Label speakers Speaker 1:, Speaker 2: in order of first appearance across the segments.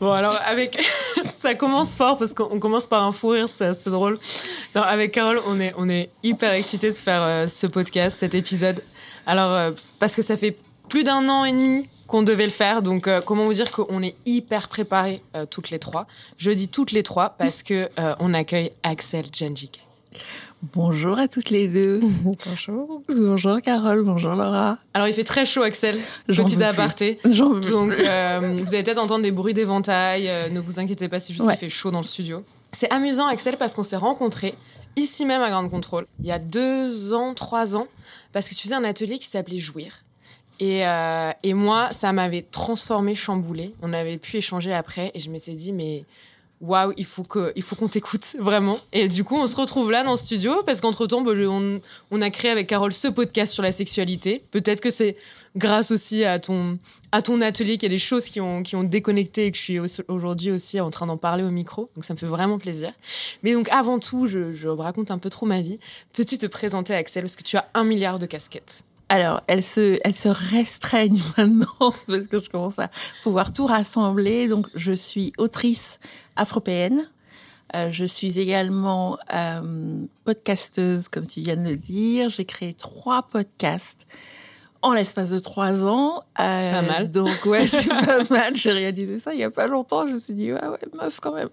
Speaker 1: Bon, alors, avec. ça commence fort parce qu'on commence par un fou rire, c'est assez drôle. Alors, avec Carole, on est, on est hyper excités de faire euh, ce podcast, cet épisode. Alors, euh, parce que ça fait plus d'un an et demi qu'on devait le faire. Donc, euh, comment vous dire qu'on est hyper préparés toutes les trois. Je dis toutes les trois parce que on accueille Axel Genjik.
Speaker 2: Bonjour à toutes les deux.
Speaker 3: bonjour.
Speaker 2: Bonjour Carole, bonjour Laura.
Speaker 1: Alors il fait très chaud Axel, petit aparté. Donc euh, vous allez peut-être entendre des bruits d'éventail, euh, ne vous inquiétez pas, c'est juste qu'il fait chaud dans le studio. C'est amusant Axel parce qu'on s'est rencontrés ici même à Grande Contrôle, il y a deux ans, trois ans, parce que tu faisais un atelier qui s'appelait Jouir. Et, euh, et moi, ça m'avait transformé, chamboulé. On avait pu échanger après et je m'étais dit, mais waouh, il faut que, faut qu'on t'écoute vraiment. Et du coup, on se retrouve là dans le studio parce qu'entre temps, bah, on, a créé avec Carole ce podcast sur la sexualité. Peut-être que c'est grâce aussi à ton, à ton atelier qu'il y a des choses qui ont, qui ont déconnecté et que je suis aujourd'hui aussi en train d'en parler au micro. Donc ça me fait vraiment plaisir. Mais donc avant tout, je, je raconte un peu trop ma vie. Peux-tu te présenter, Axel, parce que tu as un milliard de casquettes.
Speaker 2: Alors, elle se, elle se restreignent maintenant parce que je commence à pouvoir tout rassembler. Donc, je suis autrice afropéenne. Euh, je suis également euh, podcasteuse, comme tu viens de le dire. J'ai créé trois podcasts en l'espace de trois ans.
Speaker 1: Euh, pas mal.
Speaker 2: Donc ouais, c'est pas mal. J'ai réalisé ça il y a pas longtemps. Je me suis dit ouais ouais meuf quand même.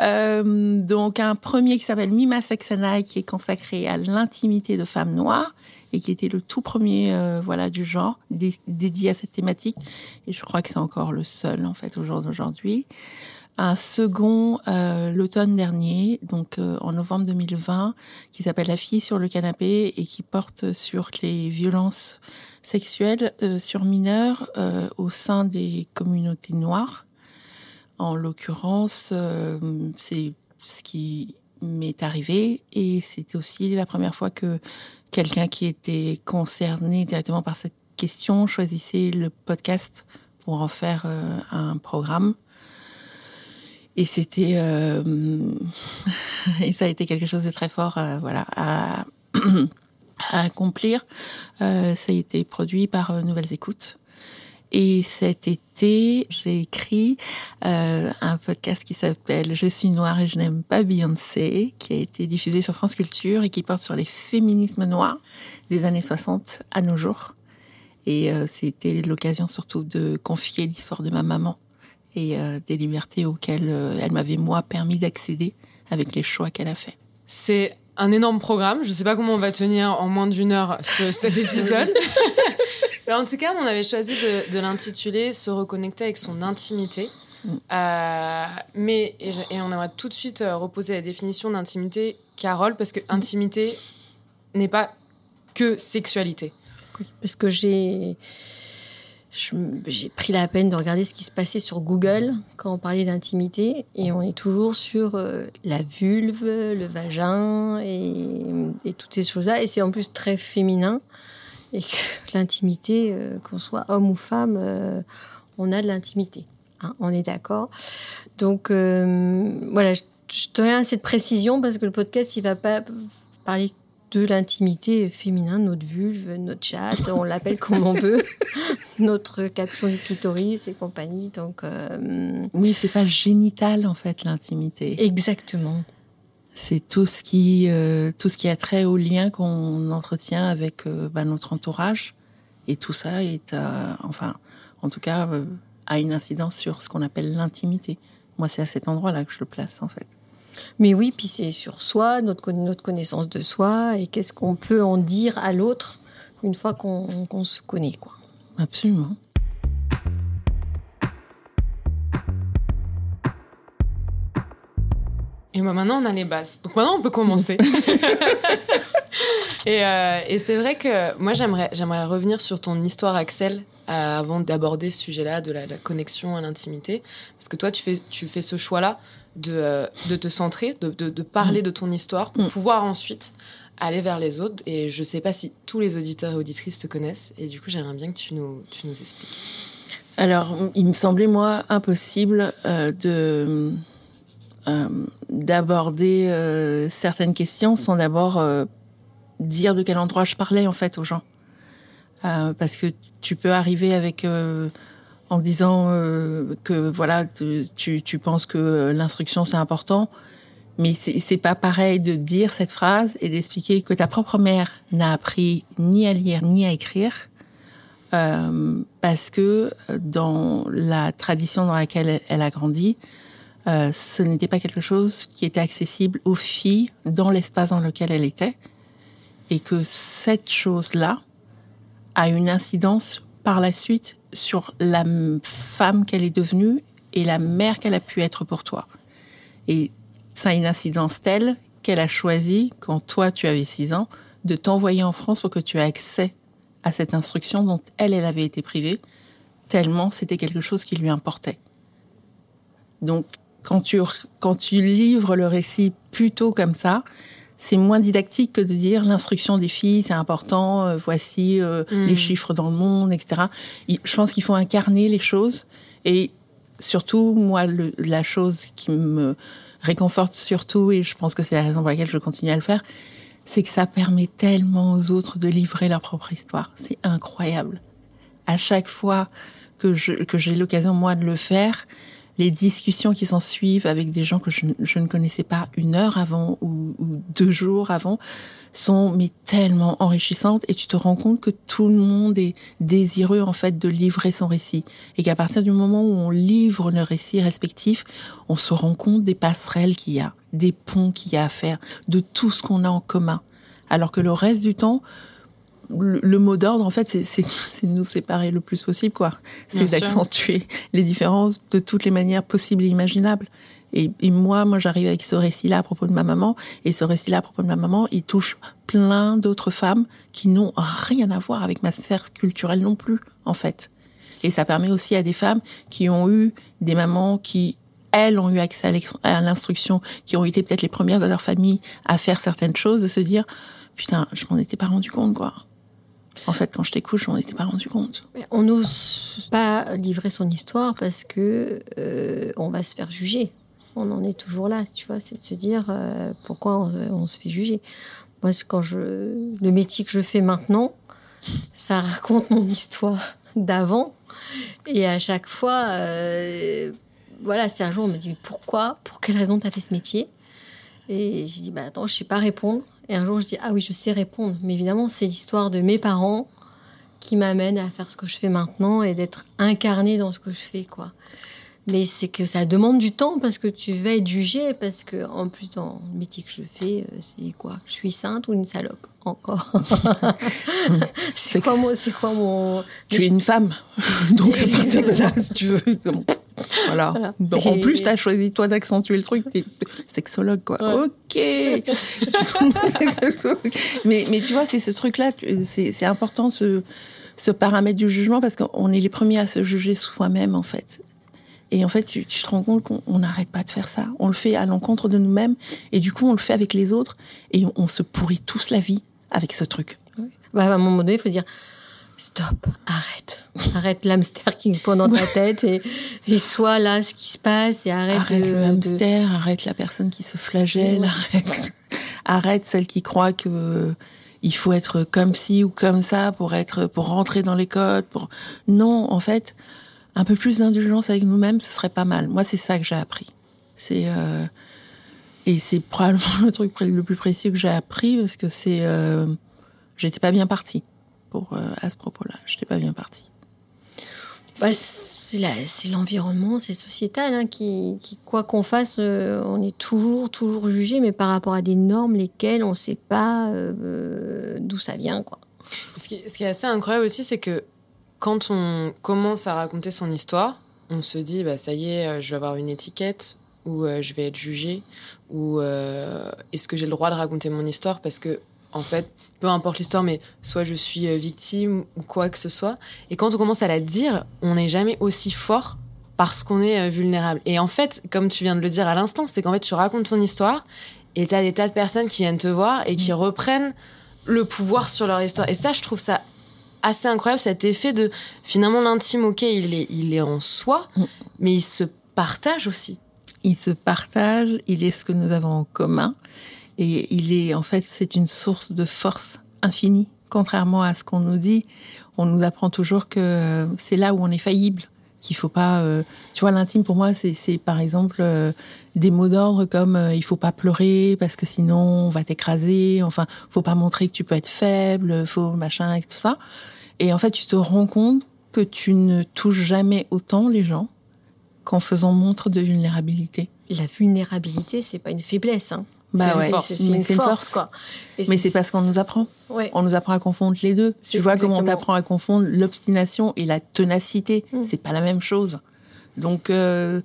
Speaker 2: Euh, donc un premier qui s'appelle Mima Sex qui est consacré à l'intimité de femmes noires et qui était le tout premier euh, voilà du genre dédié à cette thématique et je crois que c'est encore le seul en fait au jour d'aujourd'hui un second euh, l'automne dernier, donc euh, en novembre 2020, qui s'appelle La fille sur le canapé et qui porte sur les violences sexuelles sur mineurs au sein des communautés noires. En l'occurrence, c'est ce qui m'est arrivé et c'était aussi la première fois que quelqu'un qui était concerné directement par cette question choisissait le podcast pour en faire euh, un programme. Et c'était euh, et ça a été quelque chose de très fort, euh, voilà, à, à accomplir. ça a été produit par Nouvelles Écoutes. Et cet été, j'ai écrit euh, un podcast qui s'appelle Je suis noire et je n'aime pas Beyoncé, qui a été diffusé sur France Culture et qui porte sur les féminismes noirs des années 60 à nos jours. Et euh, c'était l'occasion surtout de confier l'histoire de ma maman et euh, des libertés auxquelles elle m'avait moi permis d'accéder avec les choix qu'elle a fait.
Speaker 1: C'est un énorme programme. Je ne sais pas comment on va tenir en moins d'une heure ce, cet épisode. en tout cas, on avait choisi de, l'intituler Se reconnecter avec son intimité. Mm. Euh, mais, et, on aimerait tout de suite euh, reposer la définition d'intimité, Carole, parce que intimité n'est pas que sexualité.
Speaker 3: parce que j'ai j'ai pris la peine de regarder ce qui se passait sur Google quand on parlait d'intimité et on est toujours sur euh, la vulve, le vagin et, toutes ces choses-là et c'est en plus très féminin et que l'intimité, euh, qu'on soit homme ou femme, euh, on a de l'intimité. Hein, on est d'accord. Donc voilà, je, je à cette précision parce que le podcast, il va pas parler de l'intimité féminin, notre vulve, notre chat, on l'appelle comme on veut, notre caption du clitoris et compagnie. Donc
Speaker 2: oui, c'est pas génital en fait l'intimité.
Speaker 3: Exactement
Speaker 2: c'est tout ce qui euh, tout ce qui a trait au lien qu'on entretient avec euh, bah, notre entourage et tout ça est enfin en tout cas euh, a une incidence sur ce qu'on appelle l'intimité. Moi, c'est à cet endroit-là que je le place en fait.
Speaker 3: Mais oui, puis c'est sur soi, notre, notre connaissance de soi et qu'est-ce qu'on peut en dire à l'autre une fois qu'on se connaît quoi.
Speaker 2: Absolument.
Speaker 1: Et maintenant, on a les bases. Donc maintenant, on peut commencer. Euh, et, c'est vrai que moi, j'aimerais, j'aimerais revenir sur ton histoire, Axel, euh, avant d'aborder ce sujet-là de la, connexion à l'intimité. Parce que toi, tu fais, tu fais ce choix-là de, de te centrer, de, de, parler mm. de ton histoire pour mm. pouvoir ensuite aller vers les autres. Et je sais pas si tous les auditeurs et auditrices te connaissent. Et du coup, j'aimerais bien que tu nous, tu nous expliques.
Speaker 2: Alors, il me semblait, moi, impossible euh, de euh, d'aborder euh, certaines questions sans d'abord dire de quel endroit je parlais, en fait, aux gens. parce que tu peux arriver avec en disant que voilà tu, tu penses que l'instruction c'est important. Mais c'est pas pareil de dire cette phrase et d'expliquer que ta propre mère n'a appris ni à lire ni à écrire, euh, parce que dans la tradition dans laquelle elle, a grandi, euh, ce n'était pas quelque chose qui était accessible aux filles dans l'espace dans lequel elle était, et que cette chose-là a une incidence par la suite sur la femme qu'elle est devenue et la mère qu'elle a pu être pour toi. Et ça a une incidence telle qu'elle a choisi, quand toi tu avais 6 ans, de t'envoyer en France pour que tu aies accès à cette instruction dont elle, elle avait été privée, tellement c'était quelque chose qui lui importait. Donc, quand tu, quand tu livres le récit plutôt comme ça, c'est moins didactique que de dire l'instruction des filles, c'est important, euh, voici euh, les hmm. chiffres dans le monde, etc. Je pense qu'il faut incarner les choses et surtout, moi, la chose qui me réconforte surtout, et je pense que c'est la raison pour laquelle je continue à le faire, c'est que ça permet tellement aux autres de livrer leur propre histoire. C'est incroyable. À chaque fois que je, que j'ai l'occasion, moi, de le faire, les discussions qui s'en suivent avec des gens que je, ne connaissais pas une heure avant ou, deux jours avant sont mais tellement enrichissantes et tu te rends compte que tout le monde est désireux en fait de livrer son récit et qu'à partir du moment où on livre nos récits respectifs, on se rend compte des passerelles qu'il y a, des ponts qu'il y a à faire, de tout ce qu'on a en commun. Alors que le reste du temps, le, mot d'ordre, en fait, c'est de nous séparer le plus possible, quoi. C'est d'accentuer les différences de toutes les manières possibles et imaginables. Et, moi, moi, j'arrive avec ce récit-là à propos de ma maman, et ce récit-là à propos de ma maman, il touche plein d'autres femmes qui n'ont rien à voir avec ma sphère culturelle non plus, en fait. Et ça permet aussi à des femmes qui ont eu des mamans qui, elles, ont eu accès à l'instruction, qui ont été peut-être les premières de leur famille à faire certaines choses, de se dire, putain, je m'en étais pas rendu compte, quoi. En fait, quand je t'écoute, je m'en étais pas rendu compte.
Speaker 3: On n'ose pas livrer son histoire parce que euh, on va se faire juger. On en est toujours là, tu vois. C'est de se dire euh, pourquoi on, se fait juger. Moi, quand je le métier que je fais maintenant, ça raconte mon histoire d'avant. Et à chaque fois, euh, voilà, c'est un jour on me dit mais pourquoi, pour quelle raison tu as fait ce métier? Et j'ai dit bah attends, je sais pas répondre. Et un jour, je dis, ah oui, je sais répondre. Mais évidemment, c'est l'histoire de mes parents qui m'amène à faire ce que je fais maintenant et d'être incarné dans ce que je fais, quoi. Mais c'est que ça demande du temps parce que tu vas être jugé, parce que en plus dans le métier que je fais, euh, c'est quoi? Je suis sainte ou une salope? Encore. c'est quoi, quoi mon
Speaker 2: Tu es une femme, donc à partir de là, si tu veux. Voilà. En plus, tu as choisi, toi, d'accentuer le truc. T'es sexologue, quoi. Ok. mais, mais tu vois, c'est ce truc-là, c'est important, ce, ce paramètre du jugement, parce qu'on est les premiers à se juger soi-même, en fait. Et en fait, tu, te rends compte qu'on n'arrête pas de faire ça. On le fait à l'encontre de nous-mêmes, et du coup, on le fait avec les autres, et on, se pourrit tous la vie avec ce truc.
Speaker 3: Bah, à un moment donné, il faut dire stop, arrête. Arrête l'hamster qui pond dans ta tête et, et sois là ce qui se passe et arrête,
Speaker 2: arrête le hamster, arrête la personne qui se flagelle, arrête, arrête celle qui croit que il faut être comme ci ou comme ça pour être pour rentrer dans les codes. Pour non, en fait, un peu plus d'indulgence avec nous-mêmes, ce serait pas mal. Moi, c'est ça que j'ai appris. C'est euh, et c'est probablement le truc le plus précieux que j'ai appris parce que c'est euh, j'étais pas bien partie pour, euh, à ce propos-là. Je n'étais pas bien partie.
Speaker 3: Bah, c'est l'environnement, c'est sociétal, hein, qui, quoi qu'on fasse, euh, on est toujours, toujours jugé, mais par rapport à des normes lesquelles on ne sait pas euh, d'où ça vient. Quoi.
Speaker 1: Ce, qui, ce qui est assez incroyable aussi, c'est que quand on commence à raconter son histoire, on se dit, bah, ça y est, je vais avoir une étiquette, ou je vais être jugé, ou est-ce que j'ai le droit de raconter mon histoire? Parce que en fait, peu importe l'histoire, mais soit je suis euh, victime ou quoi que ce soit. Et quand on commence à la dire, on n'est jamais aussi fort parce qu'on est euh, vulnérable. Et en fait, comme tu viens de le dire à l'instant, c'est qu'en fait, tu racontes ton histoire et tu as des tas de personnes qui viennent te voir et qui reprennent le pouvoir sur leur histoire. Et ça, je trouve ça assez incroyable, cet effet de finalement l'intime, ok, il est, il est en soi, mm. mais il se partage aussi.
Speaker 2: Il se partage, il est ce que nous avons en commun. Et il est, en fait, c'est une source de force infinie. Contrairement à ce qu'on nous dit, on nous apprend toujours que c'est là où on est faillible qu'il faut pas. Euh, tu vois, l'intime pour moi, c'est par exemple euh, des mots d'ordre comme euh, il faut pas pleurer parce que sinon on va t'écraser. Enfin, faut pas montrer que tu peux être faible, faut machin et tout ça. Et en fait, tu te rends compte que tu ne touches jamais autant les gens qu'en faisant montre de vulnérabilité.
Speaker 3: La vulnérabilité, c'est pas une faiblesse. Hein.
Speaker 2: Bah ouais, c'est une, force, quoi. mais c'est parce qu'on nous apprend. On nous apprend à confondre les deux. Tu vois comment on t'apprend à confondre l'obstination et la ténacité. Mm. C'est pas la même chose. Donc, euh,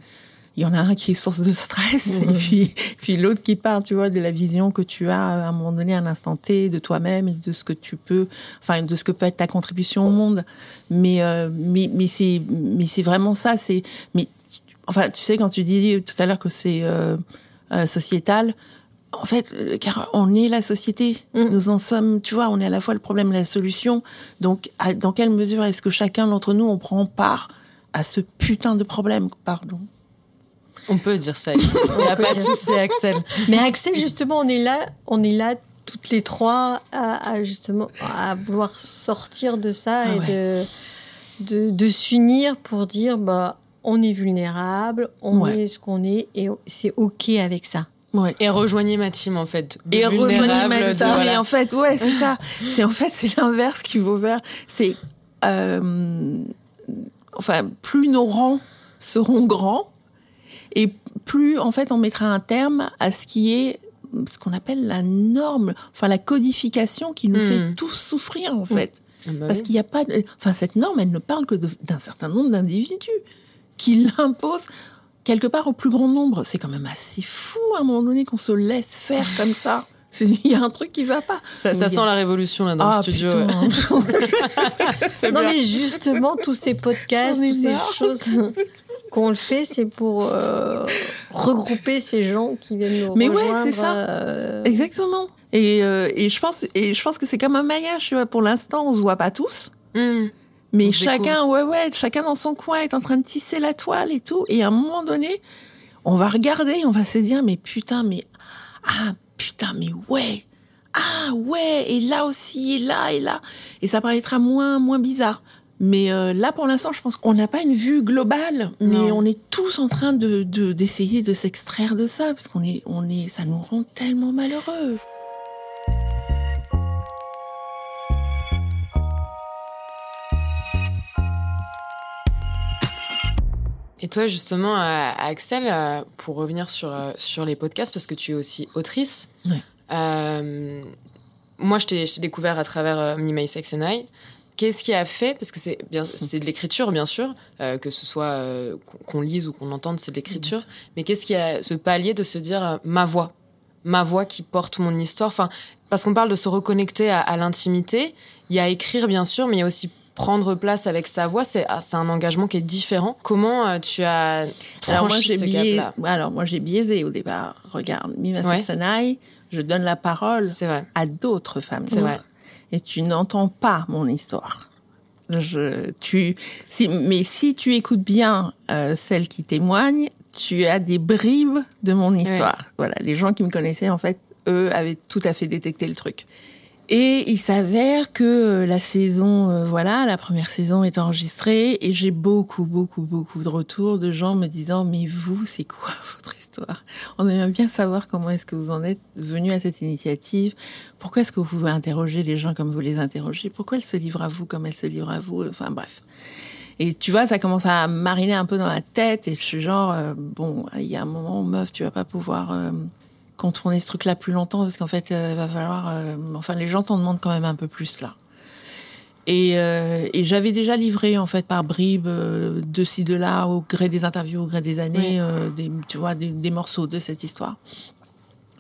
Speaker 2: il y en a un qui est source de stress et puis, puis l'autre qui part, tu vois, de la vision que tu as à un moment donné, à un instant T, de toi-même et de ce que tu peux, enfin, de ce que peut être ta contribution au monde. Mais, euh, mais, mais c'est, mais c'est vraiment ça. C'est, mais, enfin, tu sais, quand tu dis tout à l'heure que c'est euh, euh sociétal, en fait, euh, car on est la société. Mm. Nous en sommes, tu vois, on est à la fois le problème et la solution. Donc, dans quelle mesure est-ce que chacun d'entre nous, on prend part à ce putain de problème? Pardon.
Speaker 1: On peut dire ça. Il n'y a pas souci, Axel.
Speaker 3: Mais Axel, justement, on est là, on est là toutes les trois à, justement à vouloir sortir de ça ah et de, de, de s'unir pour dire bah on est vulnérable, on est ce qu'on est et c'est ok avec ça.
Speaker 1: Et rejoignez ma team en fait.
Speaker 2: Et rejoignez ma team. Et en fait, ouais, c'est ça. C'est en fait c'est l'inverse qu'il faut faire. C'est euh, enfin plus nos rangs seront grands et plus en fait on mettra un terme à ce qui est ce qu'on appelle la norme, enfin la codification qui nous fait hmm. tous souffrir en fait. Ah bah Parce qu'il n'y a pas, de... enfin cette norme, elle ne parle que d'un certain nombre d'individus qui l'imposent quelque part au plus grand nombre. C'est quand même assez fou à un moment donné qu'on se laisse faire comme ça. Il y a un truc qui va pas.
Speaker 1: Ça, sent la révolution là dans le ah, studio.
Speaker 3: non mais justement tous ces podcasts, toutes ces choses qu'on le fait, c'est pour euh, regrouper ces gens qui viennent nous
Speaker 2: mais
Speaker 3: rejoindre.
Speaker 2: Mais ouais, c'est ça. Euh, Exactement. Et, euh, et, je pense et je pense que c'est comme un maillage. Tu vois, pour l'instant, on se voit pas tous. Hmm. Mais chacun, ouais, ouais, chacun dans son coin est en train de tisser la toile et tout. Et à un moment donné, on va regarder, on va se dire, mais putain, mais, ah, putain, mais ouais, ah, ouais, et là aussi, et là, et là. Et ça paraîtra moins, moins bizarre. Mais euh, là, pour l'instant, je pense qu'on n'a pas une vue globale, mais on est tous en train de d'essayer de, s'extraire de ça, parce qu'on est, on est, ça nous rend tellement malheureux.
Speaker 1: Et toi, justement, euh, Axel, euh, pour revenir sur, euh, sur les podcasts, parce que tu es aussi autrice, moi, je t'ai découvert à travers Me, My Sex and I. Qu'est-ce qui a fait, parce que c'est bien, c'est de l'écriture bien sûr, que ce soit qu'on lise ou qu'on entende, c'est de l'écriture. Mais qu'est-ce qui a ce palier de se dire ma voix, ma voix qui porte mon histoire? Enfin, parce qu'on parle de se reconnecter à, à l'intimité. Il y a écrire bien sûr, mais il y a aussi prendre place avec sa voix, c'est ah, un engagement qui est différent. Comment euh, tu as alors moi, ce
Speaker 2: Alors moi j'ai biaisé au départ. Regarde, Mima ouais. je donne la parole à d'autres femmes vrai. Et tu n'entends pas mon histoire. Je, tu, si, mais si tu écoutes bien euh, celles qui témoignent, tu as des bribes de mon histoire. Voilà, les gens qui me connaissaient en fait, eux avaient tout à fait détecté le truc. Et il s'avère que euh, la saison, euh, voilà, la première saison est enregistrée et j'ai beaucoup, beaucoup, beaucoup de retours de gens me disant mais vous, c'est quoi votre histoire? On aimerait bien savoir comment est-ce que vous en êtes venu à cette initiative. Pourquoi est-ce que vous pouvez interroger les gens comme vous les interrogez? Pourquoi elle se livre à vous comme elle se livre à vous? Enfin bref. Et tu vois, ça commence à mariner un peu dans la tête et je suis genre euh, bon, il y a un moment, meuf, tu vas pas pouvoir contourner ce truc-là plus longtemps parce qu'en fait, euh, il va falloir. Euh, enfin, les gens t'en demandent quand même un peu plus là. Et, euh, et j'avais déjà livré en fait par bribes de ci de là au gré des interviews, au gré des années, des, tu vois, des, des, morceaux de cette histoire.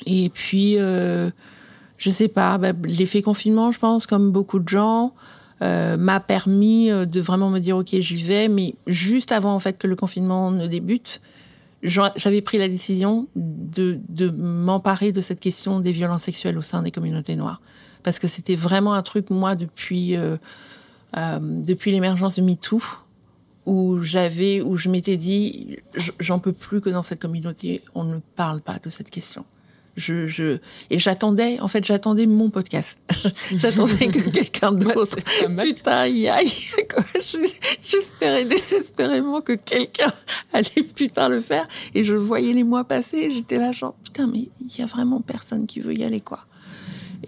Speaker 2: Et puis, je sais pas, bah, l'effet confinement, je pense, comme beaucoup de gens. m'a permis de vraiment me dire ok j'y vais mais juste avant en fait que le confinement ne débute j'avais pris la décision de, de m'emparer de cette question des violences sexuelles au sein des communautés noires. Parce que c'était vraiment un truc moi depuis euh, euh, depuis l'émergence de MeToo où j'avais où je m'étais dit j'en peux plus que dans cette communauté on ne parle pas de cette question je, je et j'attendais en fait j'attendais mon podcast. J'attendais que quelqu'un d'autre. putain y aille j'espérais désespérément que quelqu'un allait putain le faire. Et je voyais les mois passer j'étais là genre putain mais il y a vraiment personne qui veut y aller quoi.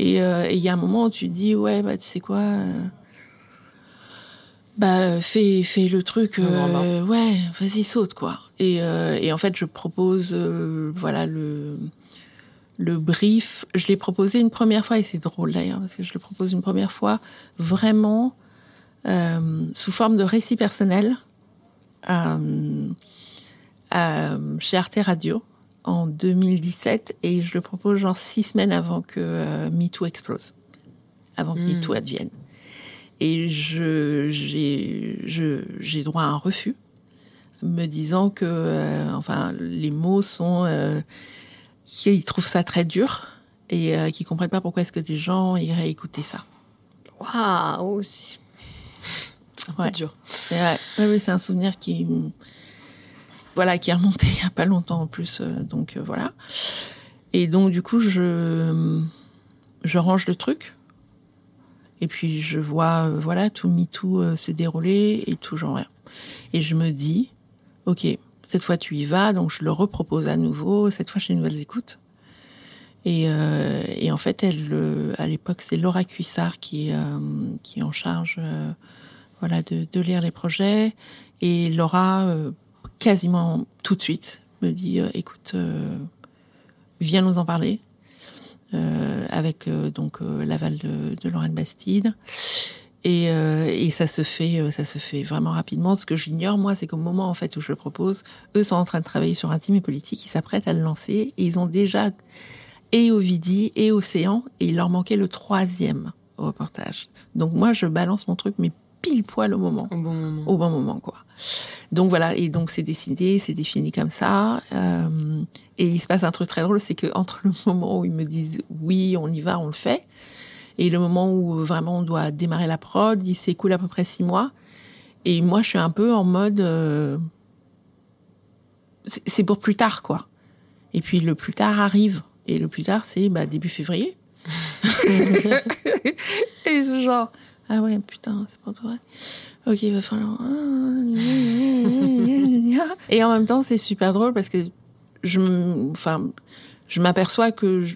Speaker 2: Euh, et il y a un moment où tu dis ouais bah tu sais quoi euh, bah fais fais le truc euh, ouais vas-y saute quoi. Et, et en fait je propose voilà le le brief, je l'ai proposé une première fois, et c'est drôle d'ailleurs, parce que je le propose une première fois vraiment euh, sous forme de récit personnel euh, euh, chez Arte Radio en 2017, et je le propose genre six semaines avant que MeToo explose, avant que hmm. MeToo advienne. Et je, j'ai, droit à un refus, me disant que, enfin, les mots sont qui trouvent ça très dur et euh, qui comprennent pas pourquoi est-ce que des gens iraient écouter ça.
Speaker 3: Waouh
Speaker 2: Ouais. dur. C'est ouais, c'est un souvenir qui voilà qui est remonté il y a pas longtemps en plus euh, donc euh, voilà. Et donc du coup je je range le truc et puis je vois euh, voilà tout MeToo se dérouler et tout genre rien. Et je me dis OK, cette fois, tu y vas, donc je le repropose à nouveau. Cette fois, chez Nouvelles Écoutes. Et, euh, et en fait, elle, euh, à l'époque, c'est Laura Cuissard qui, euh, est en charge, voilà, de, de, lire les projets. Et Laura, quasiment tout de suite, me dit, écoute, viens nous en parler. avec donc l'aval de, de Lorraine Bastide. Et, euh, et, ça se fait, euh, ça se fait vraiment rapidement. Ce que j'ignore, moi, c'est qu'au moment en fait où je le propose, eux sont en train de travailler sur Intime et Politique, ils s'apprêtent à le lancer et ils ont déjà et Ovidie et Océan et il leur manquait le troisième au reportage. Donc moi, je balance mon truc, mais pile poil au moment,
Speaker 1: au bon moment,
Speaker 2: au bon moment quoi. Donc voilà, et donc c'est décidé, c'est défini comme ça. Euh, et il se passe un truc très drôle, c'est que entre le moment où ils me disent oui, on y va, on le fait et le moment où vraiment on doit démarrer la prod, il s'écoule à peu près six mois. Et moi, je suis un peu en mode, euh, c'est pour plus tard, quoi. Et puis le plus tard arrive. Et le plus tard, c'est bah, début février. et ce genre, ah ouais, putain, c'est pas vrai. Ok, il va falloir. et en même temps, c'est super drôle parce que je, enfin, je m'aperçois que je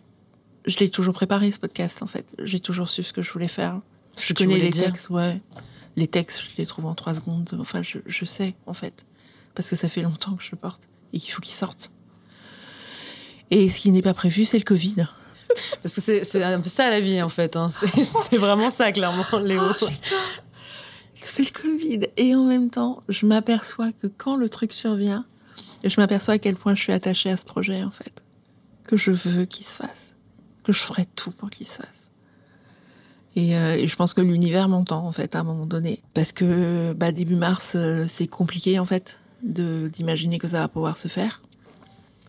Speaker 2: l'ai toujours préparé ce podcast en fait. J'ai toujours su ce que je voulais faire. Je connais les textes, ouais. Les textes, je les trouve en trois secondes. Enfin, je, je, sais en fait, parce que ça fait longtemps que je le porte et qu'il faut qu'il sorte. Et ce qui n'est pas prévu, c'est le Covid.
Speaker 1: Parce que c'est un peu ça la vie en fait. Hein. C'est vraiment ça clairement, Léo. Oh,
Speaker 2: c'est le Covid. Et en même temps, je m'aperçois que quand le truc survient, je m'aperçois à quel point je suis attachée à ce projet en fait, que je veux qu'il se fasse que je ferai tout pour qu'il se fasse. Et, euh, et, je pense que l'univers m'entend en fait à un moment donné, parce que bah, début mars, euh, c'est compliqué en fait de d'imaginer que ça va pouvoir se faire.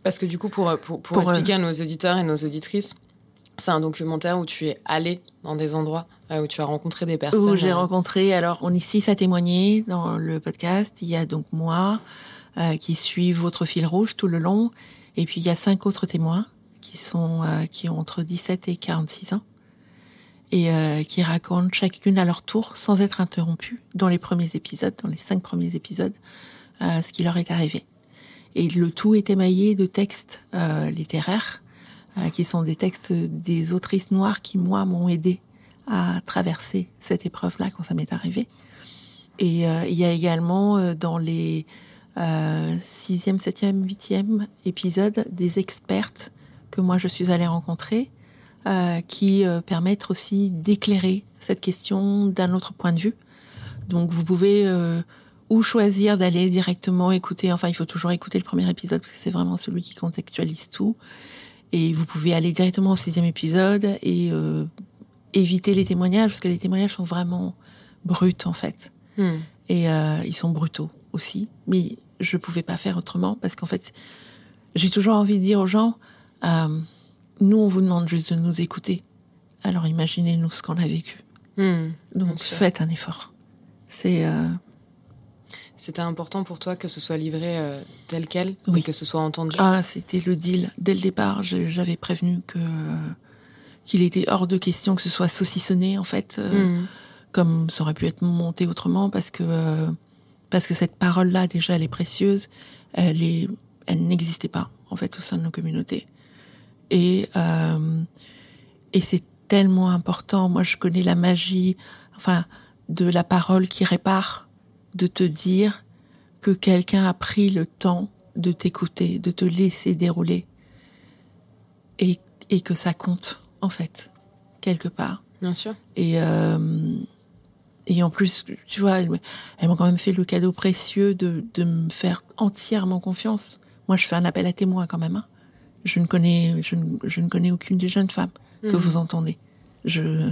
Speaker 1: Parce que du coup, pour, pour, pour, expliquer à nos éditeurs et nos auditrices, c'est un documentaire où tu es allé dans des endroits, où tu as rencontré des personnes.
Speaker 2: Où j'ai rencontré, alors on est six à témoigner dans le podcast. Il y a donc moi euh, qui suis votre fil rouge tout le long, et puis il y a cinq autres témoins qui sont euh, qui ont entre 17 et 46 ans et euh, qui racontent chacune à leur tour, sans être interrompues, dans les premiers épisodes, dans les cinq premiers épisodes, euh, ce qui leur est arrivé. Et le tout est émaillé de textes littéraires, qui sont des textes des autrices noires qui, moi, m'ont aidé à traverser cette épreuve-là quand ça m'est arrivé. Et il y a également dans les sixième, septième, huitième épisodes des expertes que moi je suis allée rencontrer, euh, qui euh, permettent aussi d'éclairer cette question d'un autre point de vue. Donc vous pouvez euh, ou choisir d'aller directement écouter, enfin il faut toujours écouter le premier épisode parce que c'est vraiment celui qui contextualise tout. Et vous pouvez aller directement au sixième épisode et éviter les témoignages parce que les témoignages sont vraiment brutes en fait.
Speaker 1: Hmm.
Speaker 2: Et euh, ils sont brutaux aussi. Mais je pouvais pas faire autrement parce qu'en fait, j'ai toujours envie de dire aux gens, euh, nous, on vous demande juste de nous écouter. Alors imaginez-nous ce qu'on a vécu.
Speaker 1: Hmm.
Speaker 2: Donc faites un effort. C'est euh,
Speaker 1: C'était important pour toi que ce soit livré euh, tel quel,
Speaker 2: Oui.
Speaker 1: et que ce soit entendu?
Speaker 2: ah, c'était le deal dès le départ. J'avais prévenu que qu'il était hors de question que ce soit saucissonné en fait,
Speaker 1: Hmm.
Speaker 2: comme ça aurait pu être monté autrement parce que parce que cette parole-là déjà elle est précieuse. Elle est elle n'existait pas en fait au sein de nos communautés. Et euh, et c'est tellement important. Moi, je connais la magie, enfin, de la parole qui répare, de te dire que quelqu'un a pris le temps de t'écouter, de te laisser dérouler, et, et que ça compte, en fait, quelque part.
Speaker 1: Bien sûr.
Speaker 2: Et, euh, et en plus, tu vois, elles m'ont quand même fait le cadeau précieux de, de me faire entièrement confiance. Moi, je fais un appel à témoins quand même. hein. Je ne connais, je ne, je ne connais aucune des jeunes femmes que
Speaker 1: Mhm.
Speaker 2: vous entendez. Je,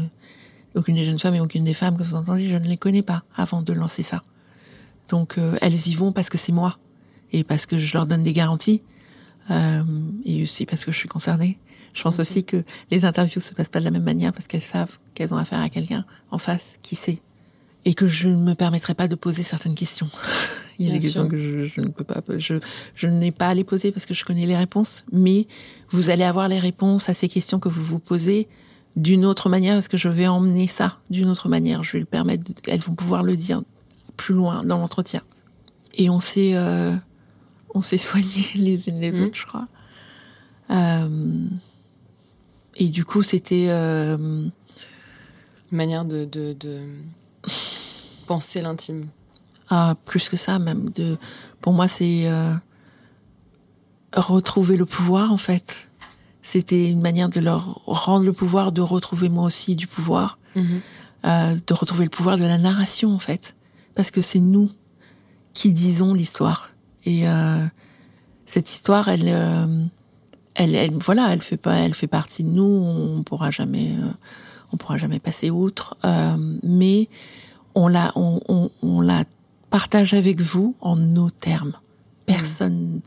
Speaker 2: aucune des jeunes femmes et aucune des femmes que vous entendez, je ne les connais pas avant de lancer ça. Donc, euh, elles y vont parce que c'est moi et parce que je leur donne des garanties euh, et aussi parce que je suis concernée. Je pense aussi que les interviews se passent pas de la même manière parce qu'elles savent qu'elles ont affaire à quelqu'un en face qui sait et que je ne me permettrai pas de poser certaines questions. Il y a
Speaker 1: Bien
Speaker 2: des questions
Speaker 1: sûr.
Speaker 2: que je, je ne peux pas, je, je n'ai pas à les poser parce que je connais les réponses, mais vous allez avoir les réponses à ces questions que vous vous posez d'une autre manière parce que je vais emmener ça d'une autre manière. Je vais le permettre, elles vont pouvoir le dire plus loin dans l'entretien. Et on s'est, euh, on s'est soignés les unes les
Speaker 1: Mhm.
Speaker 2: autres, je crois. Euh, et du coup, c'était, euh,
Speaker 1: Une manière de, de, de penser l'intime.
Speaker 2: Ah, plus que ça, même. De, pour moi, c'est euh, retrouver le pouvoir, en fait. C'était une manière de leur rendre le pouvoir, de retrouver moi aussi du pouvoir,
Speaker 1: Mhm.
Speaker 2: euh, de retrouver le pouvoir de la narration, en fait. Parce que c'est nous qui disons l'histoire. Et euh, cette histoire, elle, elle, elle, voilà, elle fait pas, elle fait partie de nous. On pourra jamais, on pourra jamais passer outre. Mais on la, on, on, on la partage avec vous en nos termes. Personne,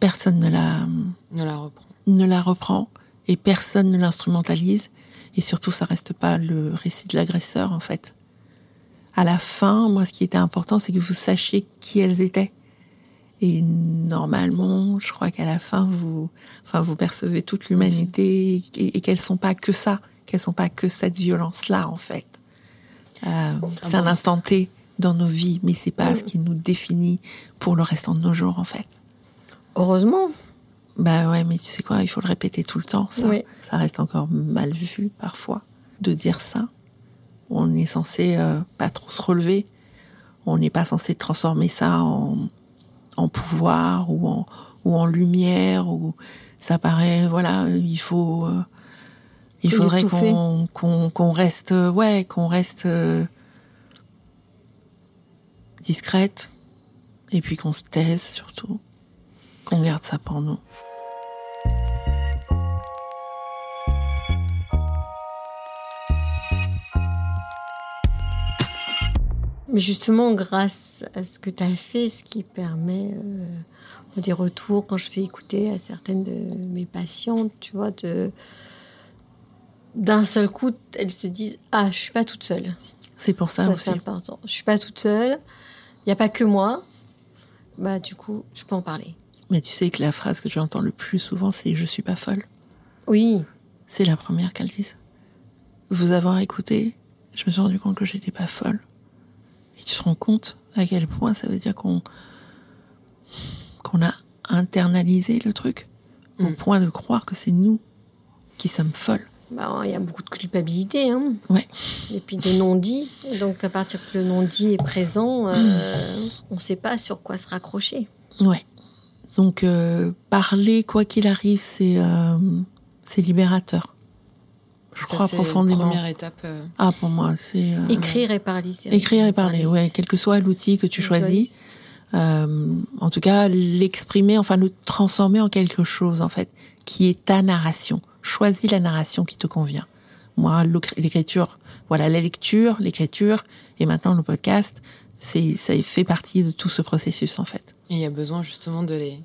Speaker 2: personne ne la,
Speaker 1: On la reprend.
Speaker 2: ne la reprend et personne ne l'instrumentalise. Et surtout, ça reste pas le récit de l'agresseur, en fait. À la fin, moi, ce qui était important, c'est que vous sachiez qui elles étaient. Et normalement, je crois qu'à la fin, vous, enfin, vous percevez toute l'humanité et, et qu'elles sont pas que ça, qu'elles sont pas que cette violence-là, en fait. Euh, c'est un
Speaker 1: bon,
Speaker 2: instant T dans nos vies, mais c'est pas ce qui nous définit pour le restant de nos jours, en fait.
Speaker 3: Heureusement.
Speaker 2: Bah ouais, mais tu sais quoi, il faut le répéter tout le temps, ça.
Speaker 3: Oui.
Speaker 2: Ça reste encore mal vu parfois de dire ça. On est censé euh, pas trop se relever. On n'est pas censé transformer ça en, en pouvoir ou en, ou en lumière. Ou ça paraît, voilà, il faut. euh, il faudrait qu'on qu'on reste, ouais, qu'on reste euh, discrète et puis qu'on se taise surtout, qu'on garde ça pour nous.
Speaker 3: Mais justement, grâce à ce que tu as fait, ce qui permet euh, des retours, quand je fais écouter à certaines de mes patientes, tu vois, de d'un seul coup, elles se disent Ah, je suis pas toute seule.
Speaker 2: C'est pour ça,
Speaker 3: Ça,
Speaker 2: aussi.
Speaker 3: c'est important. Je suis pas toute seule. Il n'y a pas que moi. Bah, du coup, je peux en parler.
Speaker 2: Mais tu sais que la phrase que j'entends le plus souvent, c'est je suis pas folle.
Speaker 3: Oui,
Speaker 2: C'est la première qu'elles disent. Vous avoir écouté, je me suis rendu compte que j'étais pas folle. Et tu te rends compte à quel point ça veut dire qu'on qu'on a internalisé le truc au
Speaker 1: Mm.
Speaker 2: point de croire que c'est nous qui sommes folles.
Speaker 3: Bah, il y a beaucoup de culpabilité. Hein.
Speaker 2: Ouais.
Speaker 3: Et puis de non-dit. Donc, à partir que le non-dit est présent, euh, on ne sait pas sur quoi se raccrocher.
Speaker 2: Ouais. Donc euh, parler quoi qu'il arrive, c'est euh, c'est libérateur. Je
Speaker 1: Ça,
Speaker 2: crois
Speaker 1: c'est
Speaker 2: profondément.
Speaker 1: Première étape. euh,
Speaker 2: Ah pour moi, c'est euh,
Speaker 3: Écrire et parler. c'est-
Speaker 2: Écrire et parler, ouais, quel que soit l'outil que tu choisis. Euh, en tout cas, l'exprimer, enfin le transformer en quelque chose, en fait, qui est ta narration. Choisis la narration qui te convient. Moi, l'écriture, voilà, la lecture, l'écriture, et maintenant le podcast, c'est ça fait partie de tout ce processus en fait.
Speaker 1: Et il y a besoin justement de les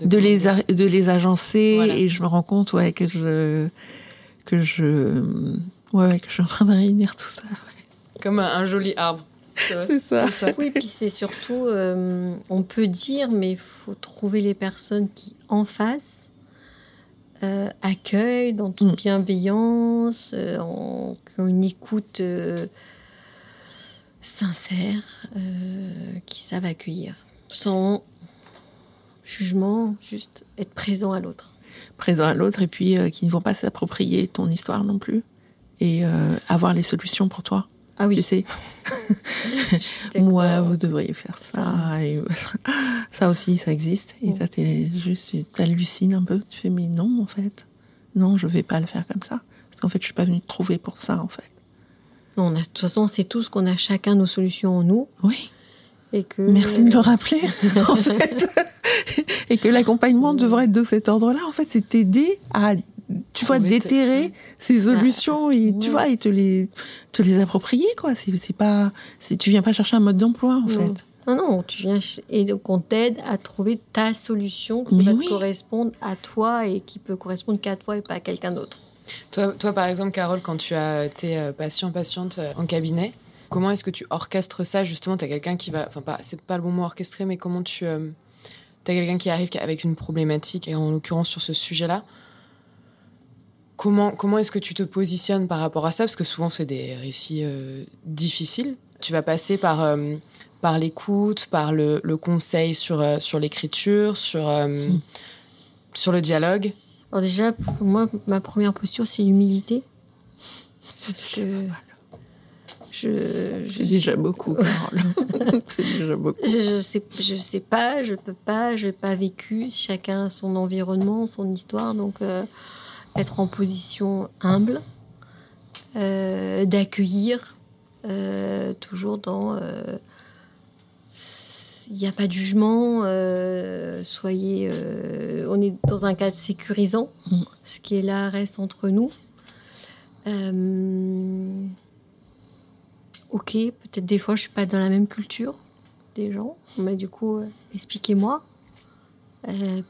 Speaker 2: de, les de les agencer et je me rends compte ouais que je que je ouais que je suis en train de réunir tout ça.
Speaker 1: Comme un, joli arbre.
Speaker 2: C'est ça.
Speaker 3: Oui, puis c'est surtout, euh, on peut dire, mais il faut trouver les personnes qui, en face, euh, accueillent dans toute mm. bienveillance, euh, ont, une écoute euh, sincère, qui savent accueillir, sans jugement, juste être présent à l'autre.
Speaker 2: Présent à l'autre, et puis qui ne vont pas s'approprier ton histoire non plus, et avoir les solutions pour toi.
Speaker 3: Ah oui.
Speaker 2: Tu sais. Moi, vous devriez faire ça. ça aussi, ça existe. Et ça, juste, hallucines un peu. Tu fais, mais non, en fait. Non, je vais pas le faire comme ça. Parce qu'en fait, je suis pas venue te trouver pour ça, en fait.
Speaker 3: Non, de toute façon, c'est tous qu'on a chacun nos solutions en nous.
Speaker 2: Oui. Et que... Merci de le rappeler, en fait. et que l'accompagnement devrait être de cet ordre-là. En fait, c'est t'aider à tu vois, déterrer ces solutions et tu vois, et te les, te les approprier, quoi. C'est pas, tu viens pas chercher un mode d'emploi, en fait.
Speaker 3: Non, non, tu viens et donc on t'aide à trouver ta solution qui va te correspondre à toi et qui peut correspondre qu'à toi et pas à quelqu'un d'autre.
Speaker 1: Toi, toi, par exemple, Carole, quand tu as tes euh, patients, patientes euh, en cabinet, comment est-ce que tu orchestres ça justement? Tu as quelqu'un qui va, enfin, pas, c'est pas le bon mot orchestrer, mais comment tu, euh, as quelqu'un qui arrive avec une problématique et en l'occurrence sur ce sujet-là Comment, comment est-ce que tu te positionnes par rapport à ça? Parce que souvent, c'est des récits euh, difficiles. Tu vas passer par, euh, par l'écoute, par le, le, conseil sur, euh, sur l'écriture, sur, hmm. sur le dialogue.
Speaker 3: Alors déjà, pour moi, ma première posture, c'est l'humilité. Parce que
Speaker 2: je, je déjà beaucoup, c'est déjà beaucoup.
Speaker 3: Je, je, sais, je sais pas, je peux pas, je n'ai pas vécu. Chacun a son environnement, son histoire, donc être en position humble, euh, d'accueillir, euh, toujours dans... Euh, il n'y a pas de jugement, soyez... on est dans un cadre sécurisant, mm. ce qui est là reste entre nous. ok, peut-être des fois je suis pas dans la même culture des gens, mais du coup, expliquez-moi.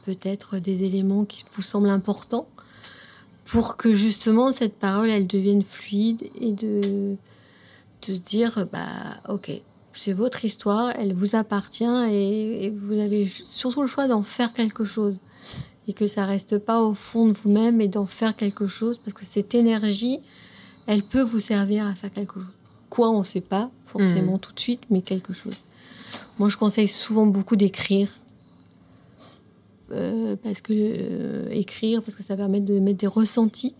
Speaker 3: peut-être des éléments qui vous semblent importants pour que justement cette parole elle devienne fluide et de, de se dire bah ok c'est votre histoire elle vous appartient et, vous avez surtout le choix d'en faire quelque chose. Et que ça reste pas au fond de vous-même et d'en faire quelque chose parce que cette énergie elle peut vous servir à faire quelque chose. Quoi on sait pas forcément mmh. tout de suite mais quelque chose. Moi je conseille souvent beaucoup d'écrire euh, parce que euh, écrire, parce que ça permet de mettre des ressentis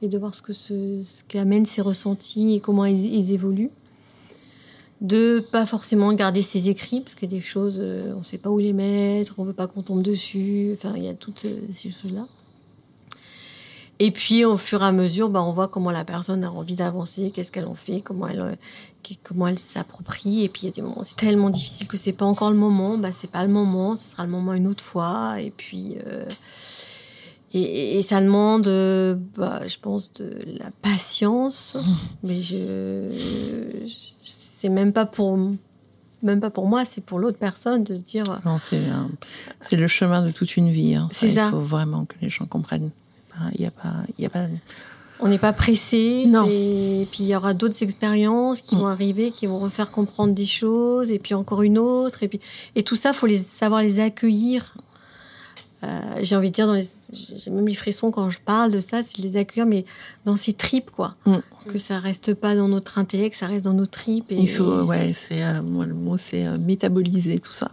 Speaker 3: et de voir ce que ce, ce qu'amènent ces ressentis et comment ils, évoluent. De pas forcément garder ses écrits, parce que des choses, euh, on ne sait pas où les mettre, on veut pas qu'on tombe dessus. Enfin, il y a toutes ces choses-là. Et puis, au fur et à mesure, bah, on voit comment la personne a envie d'avancer, qu'est-ce qu'elle en fait, comment elle, comment elle s'approprie. Et puis, il y a des moments, c'est tellement difficile que c'est pas encore le moment. Bah, c'est pas le moment, ce sera le moment une autre fois. Et puis, euh, et, ça demande, bah, je pense, de la patience. Mais je, c'est même pas pour même pas pour moi, c'est pour l'autre personne de se dire.
Speaker 2: Non, c'est, c'est le chemin de toute une vie. Hein.
Speaker 3: C'est ça.
Speaker 2: Il faut vraiment que les gens comprennent. Il y a pas, il y a pas.
Speaker 3: On n'est pas pressé. Non. Et puis il y aura d'autres expériences qui vont mm. arriver, qui vont refaire comprendre des choses, et puis encore une autre, et puis et tout ça, faut les savoir les accueillir. Euh, j'ai envie de dire, j'ai même les frissons quand je parle de ça, c'est les accueillir, mais dans ses tripes, quoi. Mm. Que ça reste pas dans notre intellect, ça reste dans nos tripes.
Speaker 2: Et, Il faut, ouais, c'est euh, le mot, c'est euh, métaboliser tout ça.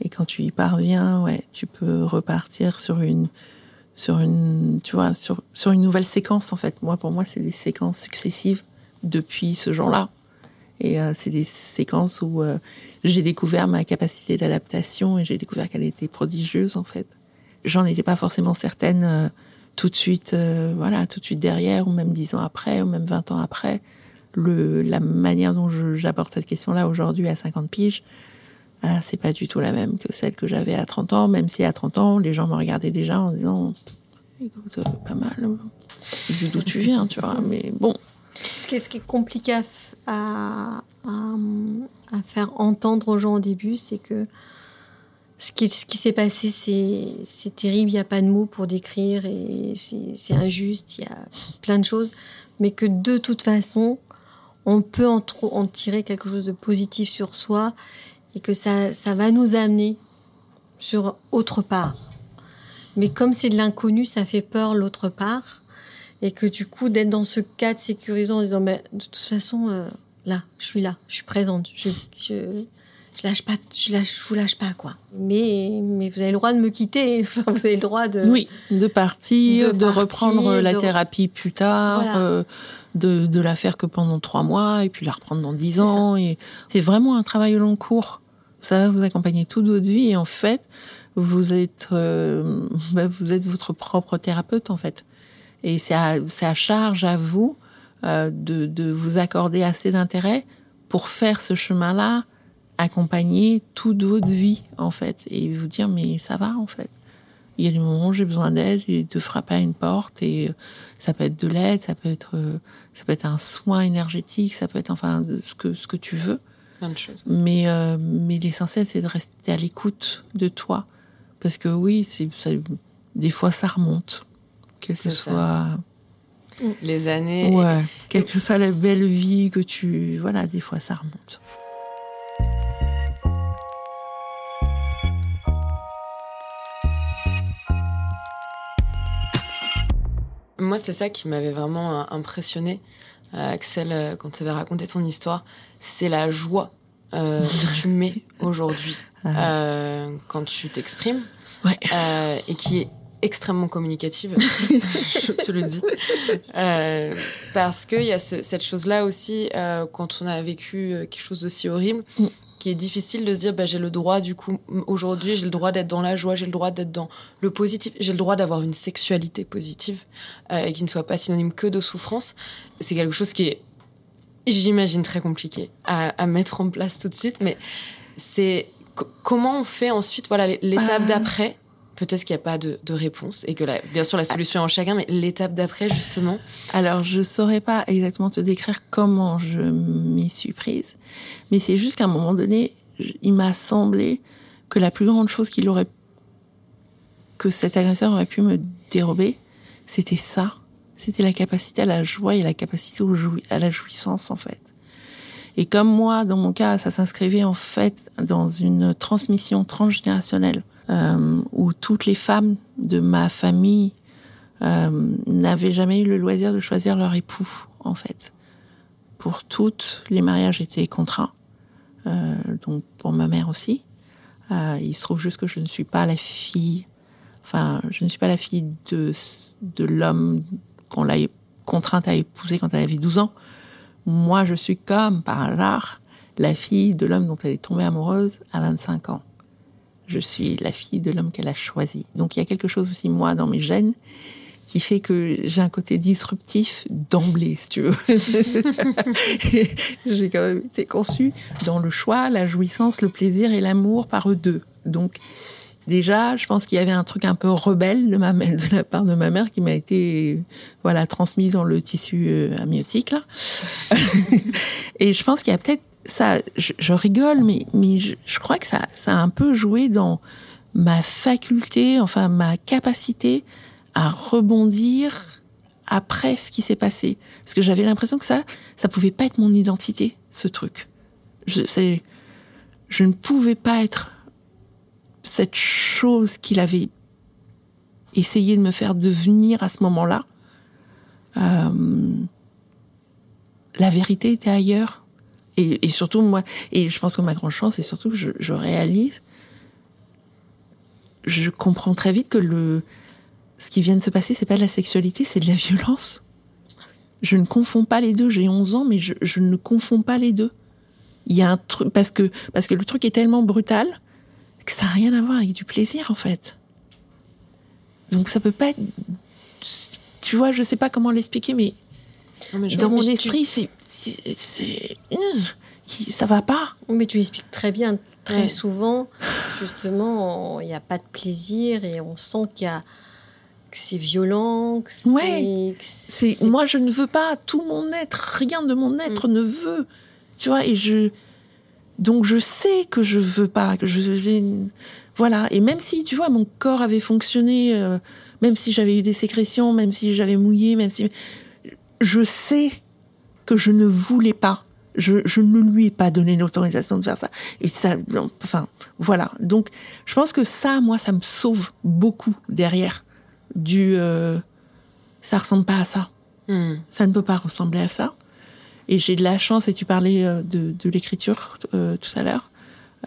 Speaker 2: Et quand tu y parviens, ouais, tu peux repartir sur une sur une, tu vois, sur, sur une nouvelle séquence en fait. Moi, pour moi, c'est des séquences successives depuis ce jour-là. Et euh, c'est des séquences où euh, j'ai découvert ma capacité d'adaptation et j'ai découvert qu'elle était prodigieuse en fait. J'en étais pas forcément certaine euh, tout de suite, voilà, tout de suite derrière, ou même dix ans après, ou même 20 ans après. Le, la manière dont j'aborde cette question-là aujourd'hui à 50 piges, ah, c'est pas du tout la même que celle que j'avais à 30 ans, même si à 30 ans, les gens me regardaient déjà en disant écoute, pas mal. vu d'où tu viens, tu vois. Mais bon.
Speaker 3: Ce qui est, ce qui est compliqué à, à, faire entendre aux gens au début, c'est que ce qui, ce qui s'est passé, c'est terrible, il n'y a pas de mots pour décrire et c'est injuste, il y a plein de choses, mais que de toute façon, on peut en tirer quelque chose de positif sur soi et que ça, ça va nous amener sur autre part. Mais comme c'est de l'inconnu, ça fait peur l'autre part. Et que du coup, d'être dans ce cadre sécurisant en disant, mais de toute façon, euh, là, je suis là, je suis présente, je, je, je lâche pas, je, lâche, je vous lâche pas, quoi. Mais, mais vous avez le droit de me quitter, enfin, vous avez le droit de.
Speaker 2: Oui, de partir, de, reprendre la thérapie plus tard. Euh, de, de la faire que pendant trois mois et puis la reprendre dans dix ans. Et c'est vraiment un travail au long cours ça va vous accompagner toute votre vie et en fait, vous êtes, euh, bah, vous êtes votre propre thérapeute en fait. Et c'est à, charge à vous euh, de, vous accorder assez d'intérêt pour faire ce chemin-là, accompagner toute votre vie en fait et vous dire mais ça va en fait. Il y a des moments où j'ai besoin d'aide de frapper à une porte et euh, ça peut être de l'aide, ça peut être ça peut être un soin énergétique, ça peut être enfin ce que ce que tu veux. Mais, euh, mais l'essentiel, c'est de rester à l'écoute de toi. Parce que oui, ça, des fois, ça remonte. Quelle que soit.
Speaker 1: Les années.
Speaker 2: Ouais. Quelle que soit la belle vie que tu. Voilà, des fois, ça remonte.
Speaker 1: Moi, c'est ça qui m'avait vraiment euh, impressionné euh, Axel, euh, quand tu avais raconté ton histoire, c'est la joie euh, que tu mets aujourd'hui ah. quand tu t'exprimes et qui est extrêmement communicative, je te le dis. parce qu'il y a cette chose-là aussi, quand on a vécu quelque chose d'aussi horrible, mm qui est difficile de se dire bah, j'ai le droit du coup aujourd'hui j'ai le droit d'être dans la joie j'ai le droit d'être dans le positif. J'ai le droit d'avoir une sexualité positive euh, et qui ne soit pas synonyme que de souffrance. C'est quelque chose qui est j'imagine très compliqué à, mettre en place tout de suite mais c'est comment on fait ensuite voilà l'étape bah, d'après peut-être qu'il n'y a pas de, réponse et que bien sûr la solution est en chacun, mais l'étape d'après justement.
Speaker 2: Alors je saurais pas exactement te décrire comment je m'y suis prise, mais c'est juste qu'à un moment donné, il m'a semblé que la plus grande chose qu'il aurait, que cet agresseur aurait pu me dérober, c'était ça, c'était la capacité à la joie et la capacité à la jouissance en fait. Et comme moi, dans mon cas, ça s'inscrivait en fait dans une transmission transgénérationnelle euh, où toutes les femmes de ma famille euh, n'avaient jamais eu le loisir de choisir leur époux, en fait. Pour toutes, les mariages étaient contraints, euh, donc pour ma mère aussi. Euh, il se trouve juste que je ne suis pas la fille, enfin, je ne suis pas la fille de, de l'homme qu'on l'a contrainte à épouser quand elle avait 12 ans. Moi, je suis comme par hasard la fille de l'homme dont elle est tombée amoureuse à 25 ans je suis la fille de l'homme qu'elle a choisi. Donc il y a quelque chose aussi, moi, dans mes gènes, qui fait que j'ai un côté disruptif d'emblée, si tu veux. j'ai quand même été conçue dans le choix, la jouissance, le plaisir et l'amour par eux deux. Donc, déjà, je pense qu'il y avait un truc un peu rebelle de, ma mère, de la part de ma mère qui m'a été voilà transmis dans le tissu euh, amniotique. Là. et je pense qu'il y a peut-être ça, je, rigole, mais, mais je, crois que ça, ça a un peu joué dans ma faculté, enfin ma capacité à rebondir après ce qui s'est passé. Parce que j'avais l'impression que ça, ça pouvait pas être mon identité, ce truc. Je, je ne pouvais pas être cette chose qu'il avait essayé de me faire devenir à ce moment-là. Euh, la vérité était ailleurs. Et, surtout, moi, et je pense que ma grande chance, c'est surtout que je, réalise, je comprends très vite que le, ce qui vient de se passer, c'est pas de la sexualité, c'est de la violence. Je ne confonds pas les deux. J'ai 11 ans, mais je, ne confonds pas les deux. Il y a un truc, parce que, parce que le truc est tellement brutal que ça n'a rien à voir avec du plaisir, en fait. Donc ça peut pas être, tu vois, je sais pas comment l'expliquer, mais, dans mon esprit, c'est, c'est, ça va pas.
Speaker 3: Mais tu expliques très bien. Très souvent, justement, il n'y a pas de plaisir et on sent qu'il y a, c'est violent. Que
Speaker 2: ouais. C'est moi je ne veux pas tout mon être, rien de mon être mm. ne veut. Tu vois et je donc je sais que je veux pas que je voilà et même si tu vois mon corps avait fonctionné euh, même si j'avais eu des sécrétions, même si j'avais mouillé, même si je sais que je ne voulais pas. Je, je ne lui ai pas donné l'autorisation de faire ça. Et ça, enfin, voilà. Donc, je pense que ça, moi, ça me sauve beaucoup derrière du euh, ça ressemble pas à ça. Hmm. Ça ne peut pas ressembler à ça. Et j'ai de la chance, et tu parlais euh, de, de l'écriture euh, tout à l'heure.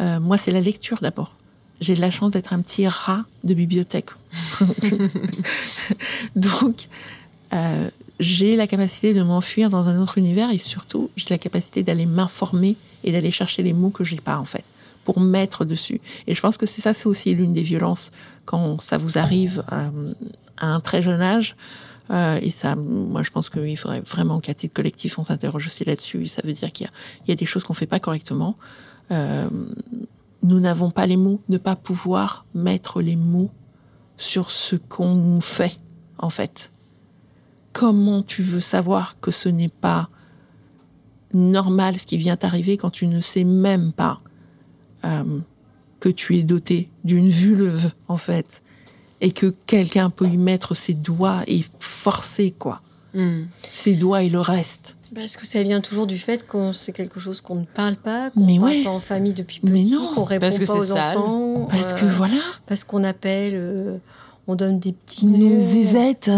Speaker 2: Euh, moi, c'est la lecture d'abord. J'ai de la chance d'être un petit rat de bibliothèque. Donc, euh, j'ai la capacité de m'enfuir dans un autre univers et surtout, j'ai la capacité d'aller m'informer et d'aller chercher les mots que j'ai pas, en fait, pour mettre dessus. Et je pense que c'est ça, c'est aussi l'une des violences quand ça vous arrive à, un très jeune âge. Euh, et ça, moi, je pense qu'il faudrait vraiment qu'à titre collectif, on s'interroge aussi là-dessus. Ça veut dire qu'il y, y, a des choses qu'on fait pas correctement. Euh, nous n'avons pas les mots, ne pas pouvoir mettre les mots sur ce qu'on nous fait, en fait. Comment tu veux savoir que ce n'est pas normal ce qui vient t'arriver quand tu ne sais même pas euh, que tu es doté d'une vulve, en fait, et que quelqu'un peut y mettre ses doigts et forcer, quoi? Hmm. Ses doigts et le reste.
Speaker 3: Parce que ça vient toujours du fait qu'on c'est quelque chose qu'on ne parle pas, qu'on ne parle pas en famille depuis petit, qu'on répond parce que pas aux sale. enfants.
Speaker 2: Parce que euh, voilà.
Speaker 3: Parce qu'on appelle, euh, on donne des petits noms.
Speaker 2: Zézettes.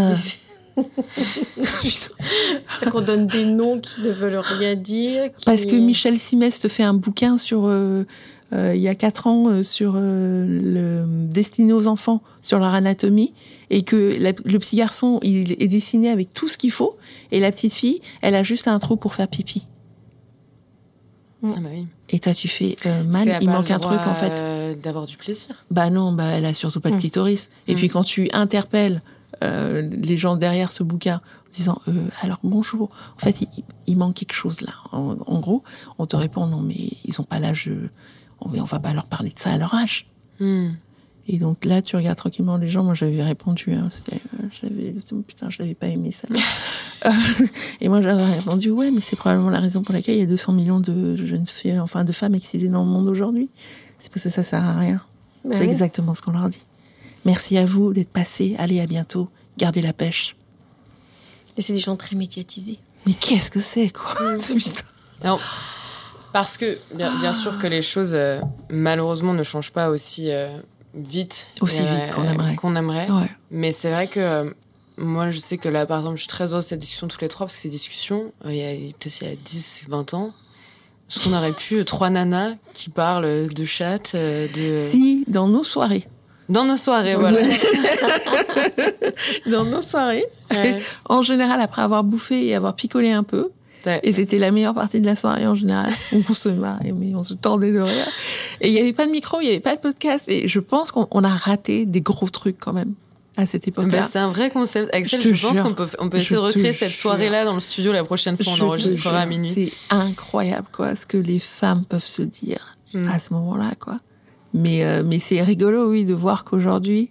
Speaker 3: qu'on donne des noms qui ne veulent rien dire.
Speaker 2: Parce que Michel Simès te fait un bouquin sur euh, il y a quatre ans sur le destiné aux enfants sur leur anatomie et que le petit garçon il est dessiné avec tout ce qu'il faut et la petite fille elle a juste un trou pour faire pipi.
Speaker 1: Ah bah oui.
Speaker 2: Et toi tu fais euh, mal, il manque un truc en fait.
Speaker 1: Euh, d'avoir du plaisir.
Speaker 2: Bah non, bah elle a surtout pas de mm. clitoris. Et mm. puis quand tu interpelles euh, les gens derrière ce bouquin en disant euh, alors bonjour, en fait il, il, manque quelque chose là. En, en, gros, on te répond non mais ils ont pas l'âge, on, on va pas leur parler de ça à leur âge. Mm. Et donc là, tu regardes tranquillement les gens. Moi, j'avais répondu. Hein, euh, j'avais, putain, je n'avais pas aimé ça. et moi, j'avais répondu, ouais, mais c'est probablement la raison pour laquelle il y a 200 millions de jeunes filles, enfin de femmes excisées dans le monde aujourd'hui. C'est parce que ça sert à rien. Bah c'est exactement ce qu'on leur dit. Merci à vous d'être passés. Allez, à bientôt. Gardez la pêche.
Speaker 3: Et c'est des gens très médiatisés.
Speaker 2: Mais qu'est-ce que c'est, quoi
Speaker 1: non, parce que, bien, sûr que les choses, euh, malheureusement, ne changent pas aussi euh, vite.
Speaker 2: Aussi vite qu'on aimerait.
Speaker 1: Qu'on aimerait. Mais c'est vrai que euh, moi, je sais que là, par exemple, je suis très heureuse de cette discussion tous les trois, parce que ces discussions, euh, il y a peut-être il y a 10, 20 ans, est-ce qu'on aurait pu euh, trois nanas qui parlent de chat, de...
Speaker 2: Si, dans nos soirées.
Speaker 1: Dans nos soirées, voilà.
Speaker 2: dans nos soirées. En général, après avoir bouffé et avoir picolé un peu, et c'était la meilleure partie de la soirée en général. On se marrait, mais on se tordait de rire. Et il n'y avait pas de micro, il n'y avait pas de podcast. Et je pense qu'on a raté des gros trucs quand même à cette époque-là.
Speaker 1: Bah, c'est un vrai concept. Axel, je, pense qu'on peut, on peut essayer de recréer cette soirée-là dans le studio la prochaine fois. on enregistrera à minuit.
Speaker 2: C'est incroyable, quoi, ce que les femmes peuvent se dire hmm. à ce moment-là, quoi. Mais, euh, mais c'est rigolo, oui, de voir qu'aujourd'hui,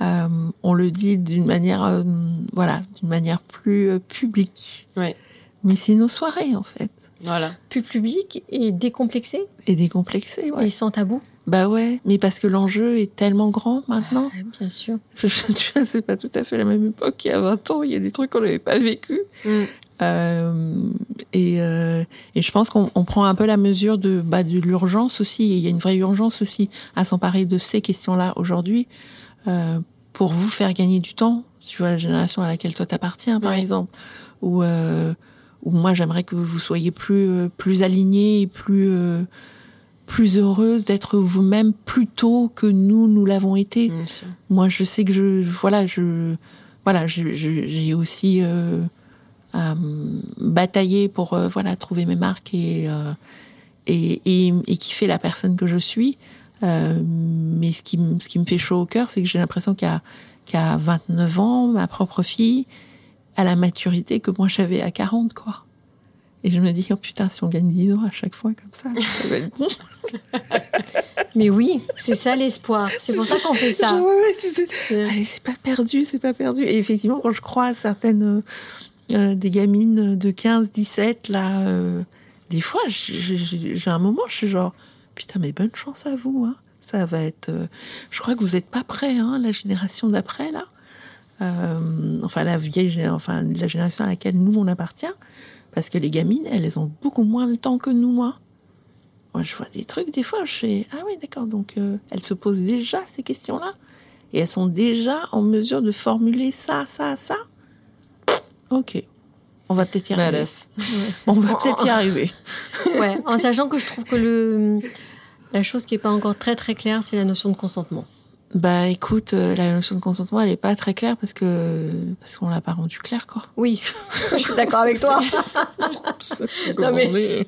Speaker 2: euh, on le dit d'une manière, euh, voilà, d'une manière plus publique.
Speaker 1: Ouais.
Speaker 2: Mais c'est nos soirées, en fait.
Speaker 1: Voilà.
Speaker 3: Plus public et décomplexé.
Speaker 2: Et décomplexé, ouais.
Speaker 3: Et sans tabou.
Speaker 2: Bah ouais, mais parce que l'enjeu est tellement grand maintenant.
Speaker 3: Ah, bien sûr.
Speaker 2: Je, tu vois, c'est pas tout à fait la même époque qu'il y a 20 ans. Il y a des trucs qu'on n'avait pas vécu. Mm. Euh, et, euh, et je pense qu'on prend un peu la mesure de, bah, de l'urgence aussi. il y a une vraie urgence aussi à s'emparer de ces questions-là aujourd'hui euh, pour vous faire gagner du temps. Tu vois, la génération à laquelle toi t'appartiens, par exemple. Ou euh, ou moi j'aimerais que vous soyez plus euh, plus alignés et plus euh, plus heureuse d'être vous-même plus tôt que nous nous l'avons été. Moi je sais que je voilà je voilà j'ai aussi euh, bataillé pour euh, voilà trouver mes marques et, et, et et kiffer la personne que je suis. mais ce qui ce qui me fait chaud au cœur c'est que j'ai l'impression qu'à qu'à 29 ans ma propre fille à la maturité que moi j'avais à 40, quoi. Et je me dis, oh putain, si on gagne 10 ans à chaque fois comme ça, ça va être bon.
Speaker 3: Mais oui, c'est ça l'espoir. C'est pour ça qu'on fait ça.
Speaker 2: Ouais, ouais, c'est, c'est pas perdu, c'est pas perdu. Et effectivement, quand je crois à certaines euh, des gamines de 15, 17, là, euh, des fois, j'ai un moment, je suis genre, putain, mais bonne chance à vous. Hein. Ça va être. Euh, je crois que vous n'êtes pas prêts, hein, la génération d'après, là. enfin, la vieille, enfin, la génération à laquelle nous, on appartient. Parce que les gamines, elles ont beaucoup moins de temps que nous, moi. Moi, je vois des trucs, des fois, je fais Ah oui, d'accord, donc elles se posent déjà ces questions-là. Et elles sont déjà en mesure de formuler ça, ça, ça. Ok. On va peut-être y arriver. On va peut-être y arriver.
Speaker 3: ouais, en sachant que je trouve que le, la chose qui n'est pas encore très très claire, c'est la notion de consentement.
Speaker 2: Bah écoute, euh, la notion de consentement, elle n'est pas très claire parce que parce qu'on l'a pas rendue claire, quoi.
Speaker 3: Oui, je suis d'accord avec toi. non mais,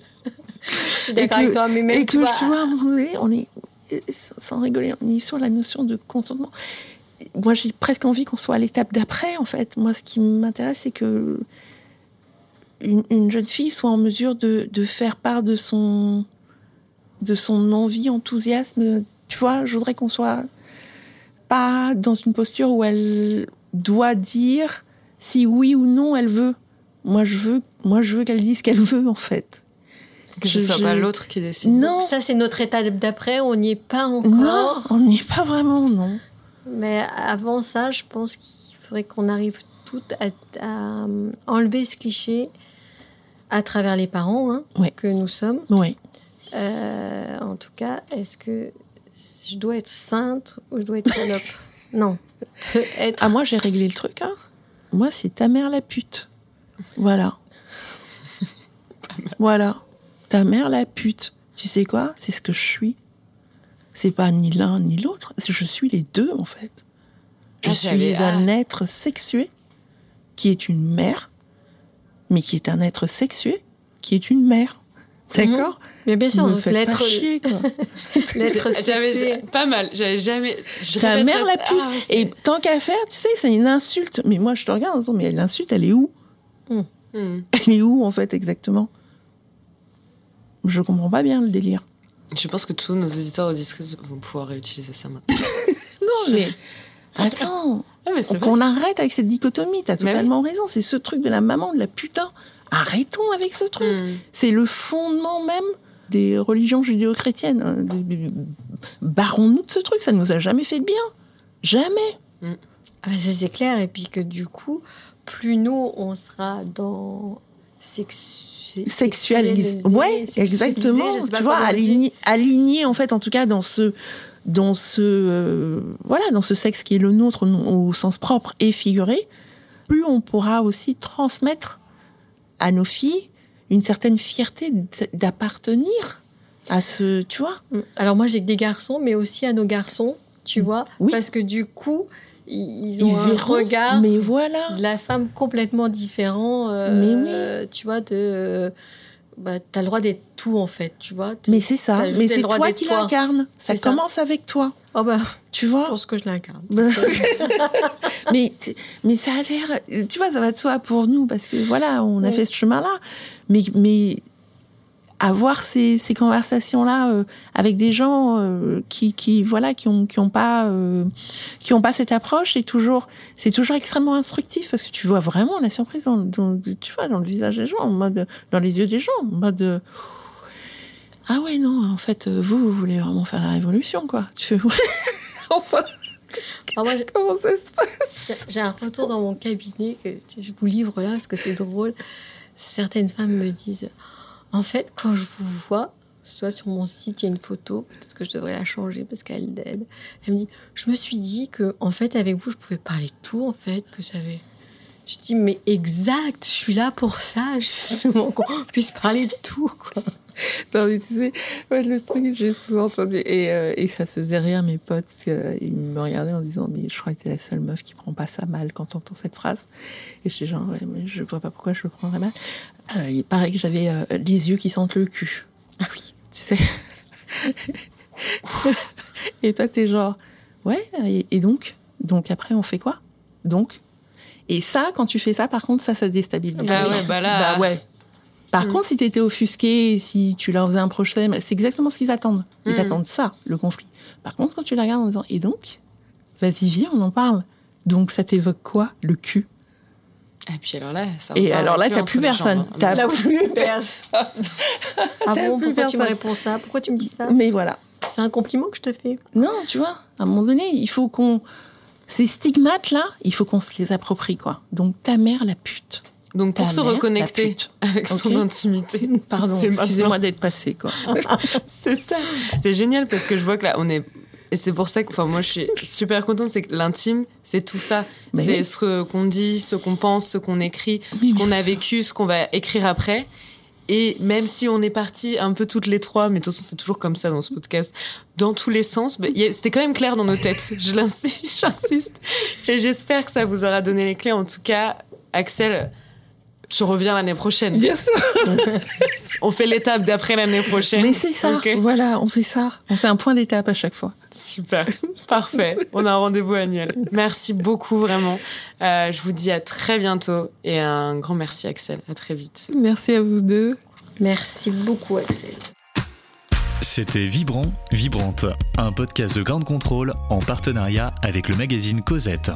Speaker 3: je suis d'accord avec toi, mais même
Speaker 2: et que tu vois, on est sans rigoler, on est sur la notion de consentement moi, j'ai presque envie qu'on soit à l'étape d'après, en fait. Moi, ce qui m'intéresse, c'est que une, jeune fille soit en mesure de, faire part de son, de son envie, enthousiasme. Tu vois, je voudrais qu'on soit pas dans une posture où elle doit dire si oui ou non elle veut. Moi, je veux, moi, je veux qu'elle dise ce qu'elle veut, en fait.
Speaker 1: Que ce soit pas l'autre qui décide.
Speaker 3: Non. Ça, c'est notre étape d'après. On n'y est pas encore.
Speaker 2: Non, on n'y est pas vraiment, non.
Speaker 3: Mais avant ça, je pense qu'il faudrait qu'on arrive toutes à, enlever ce cliché à travers les parents hein, que nous sommes.
Speaker 2: Oui.
Speaker 3: Euh, en tout cas, est-ce que je dois être sainte ou je dois être salope? Non.
Speaker 2: Être... Ah, moi, j'ai réglé le truc. Hein. Moi, c'est ta mère la pute. Voilà. voilà. Ta mère la pute. Tu sais quoi? C'est ce que je suis. C'est pas ni l'un ni l'autre. Je suis les deux, en fait. Je ah, suis un être sexué qui est une mère, mais qui est un être sexué qui est une mère. Mhm. D'accord?
Speaker 3: Mais bien sûr,
Speaker 2: l'être
Speaker 3: l'être sexué.
Speaker 1: Pas mal. J'avais jamais.
Speaker 2: La mère la pute. Ah, Et tant qu'à faire, tu sais, c'est une insulte. Mais moi, je te regarde en disant, mais l'insulte, elle est où? Hmm. Hmm. Elle est où, en fait, exactement? Je comprends pas bien le délire.
Speaker 1: Je pense que tous nos éditeurs auditrices vont pouvoir réutiliser ça maintenant.
Speaker 2: non, mais attends. Ah, qu'on arrête avec cette dichotomie. T'as totalement raison. C'est ce truc de la maman, de la putain. Arrêtons avec ce truc. Hmm. C'est le fondement même des religions judéo-chrétiennes. Hein. Barrons-nous de ce truc. Ça ne nous a jamais fait de bien. Jamais.
Speaker 3: Hmm. Ah bah, c'est clair. Et puis que du coup, plus nous, on sera dans sexe
Speaker 2: sexualisé. Ouais, exactement. Tu vois, aligné, aligné en fait, en tout cas dans ce dans ce euh, voilà dans ce sexe qui est le nôtre au sens propre et figuré, plus on pourra aussi transmettre à nos filles une certaine fierté d'appartenir à ce, tu vois.
Speaker 3: Alors moi j'ai que des garçons, mais aussi à nos garçons, tu vois, parce que du coup ils ont un regard
Speaker 2: mais voilà.
Speaker 3: de la femme complètement différent. Euh, tu vois, de. Bah, t'as le droit d'être tout en fait, tu vois.
Speaker 2: Mais c'est ça, mais c'est toi qui l'incarne. Ça, commence avec toi.
Speaker 3: Oh bah,
Speaker 2: tu vois.
Speaker 3: Je pense que je l'incarne.
Speaker 2: mais mais ça a l'air, tu vois, ça va de soi pour nous parce que voilà, on a fait ce chemin-là. Mais mais avoir ces, ces conversations-là euh, avec des gens euh, qui, qui, voilà, qui ont, qui ont pas, euh, qui ont pas cette approche, c'est toujours, c'est toujours extrêmement instructif parce que tu vois vraiment la surprise dans, dans, tu vois, dans le visage des gens, en mode, dans les yeux des gens, en mode, ah ouais, non, en fait, vous, vous voulez vraiment faire la révolution, quoi. Tu fais, ouais, enfin. moi, Comment ça se passe?
Speaker 3: J'ai un retour dans mon cabinet que je vous livre là parce que c'est drôle. Certaines femmes me disent en fait, quand je vous vois, soit sur mon site, il y a une photo, peut-être que je devrais la changer parce qu'elle dead. Elle me dit, je me suis dit que, en fait, avec vous, je pouvais parler de tout, en fait, que j'avais. Je dis, mais exact, je suis là pour ça, justement, qu'on puisse parler de tout, quoi.
Speaker 2: Tu sais, le truc, j'ai souvent entendu, et, euh, et, ça faisait rire mes potes, parce qu'ils me regardaient en disant, mais je crois que t'es la seule meuf qui prend pas ça mal quand on entend cette phrase. Et je genre, ouais, mais je vois pas pourquoi je le prendrais mal. Euh, il paraît que j'avais euh, les yeux qui sentent le cul.
Speaker 3: Ah oui,
Speaker 2: tu sais. et toi, t'es genre, ouais, et, donc? Donc après, on fait quoi? Donc Et ça, quand tu fais ça, par contre, ça, ça déstabilise.
Speaker 1: Bah ouais, bah là.
Speaker 2: Bah ouais. Par mm. contre, si tu étais offusqué, si tu leur faisais un prochain, c'est exactement ce qu'ils attendent. Ils mm. attendent ça, le conflit. Par contre, quand tu la regardes en disant, et donc Vas-y, viens, on en parle. Donc, ça t'évoque quoi Le cul?
Speaker 1: Et puis alors là, ça
Speaker 2: Et alors là, t'as plus personne.
Speaker 3: T'as plus personne. ah bon, pourquoi tu me réponds ça? Pourquoi tu me dis ça?
Speaker 2: Mais voilà.
Speaker 3: C'est un compliment que je te fais.
Speaker 2: Non, tu vois, à un moment donné, il faut qu'on. Ces stigmates-là, il faut qu'on se les approprie, quoi. Donc, ta mère, la pute.
Speaker 1: Donc pour se reconnecter avec son intimité.
Speaker 2: Pardon, excusez-moi d'être passé quoi.
Speaker 1: c'est ça. C'est génial parce que je vois que là on est et c'est pour ça que, enfin, moi, je suis super contente. C'est que l'intime, c'est tout ça. c'est ce qu'on dit, ce qu'on pense, ce qu'on écrit, ce qu'on a vécu, ce qu'on va écrire après. Et même si on est parti un peu toutes les trois, mais de toute façon, c'est toujours comme ça dans ce podcast, dans tous les sens, c'était quand même clair dans nos têtes. Je j'insiste. Et j'espère que ça vous aura donné les clés. En tout cas, Axel, tu reviens l'année prochaine.
Speaker 2: Bien sûr.
Speaker 1: on fait l'étape d'après l'année prochaine.
Speaker 2: Mais c'est ça. Voilà, on fait ça. On fait un point d'étape à chaque fois.
Speaker 1: Super. Parfait. On a un rendez-vous annuel. Merci beaucoup, vraiment. Euh, je vous dis à très bientôt et un grand merci, Axel. À très vite.
Speaker 2: Merci à vous deux.
Speaker 3: Merci beaucoup, Axel.
Speaker 4: C'était Vibrant, Vibrante, un podcast de grande contrôle en partenariat avec le magazine Cosette.